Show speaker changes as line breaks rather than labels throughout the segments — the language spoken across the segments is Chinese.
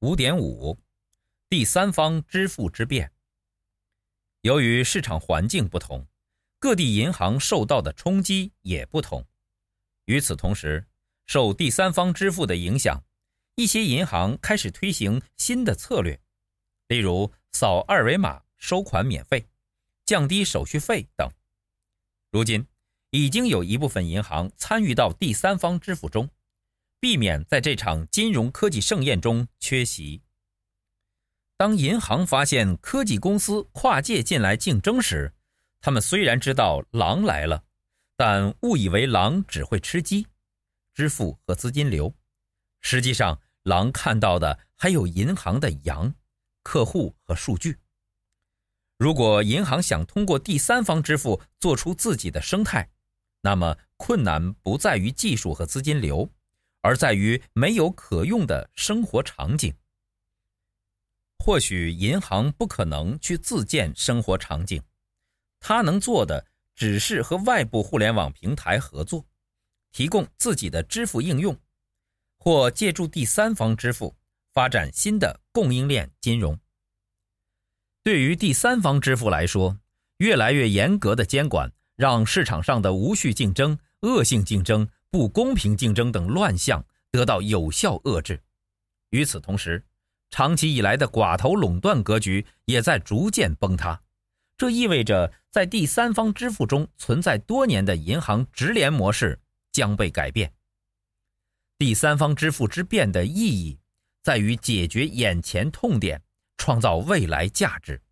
五点五，第三方支付之便。由于市场环境不同，各地银行受到的冲击也不同。与此同时，受第三方支付的影响，一些银行开始推行新的策略，例如扫二维码收款免费、降低手续费等。如今，已经有一部分银行参与到第三方支付中。避免在这场金融科技盛宴中缺席。当银行发现科技公司跨界进来竞争时，他们虽然知道狼来了，但误以为狼只会吃鸡、支付和资金流。实际上，狼看到的还有银行的羊、客户和数据。如果银行想通过第三方支付做出自己的生态，那么困难不在于技术和资金流。而在于没有可用的生活场景。或许银行不可能去自建生活场景，它能做的只是和外部互联网平台合作，提供自己的支付应用，或借助第三方支付发展新的供应链金融。对于第三方支付来说，越来越严格的监管让市场上的无序竞争、恶性竞争。不公平竞争等乱象得到有效遏制。与此同时，长期以来的寡头垄断格局也在逐渐崩塌。这意味着，在第三方支付中存在多年的银行直连模式将被改变。第三方支付之变的意义在于解决眼前痛点，创造未来价值。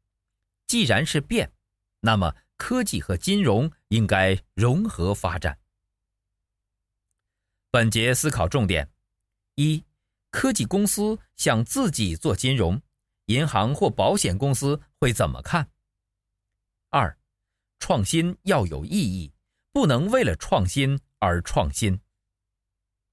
既然是变，那么科技和金融应该融合发展。本节思考重点：一、科技公司想自己做金融，银行或保险公司会怎么看？二、创新要有意义，不能为了创新而创新。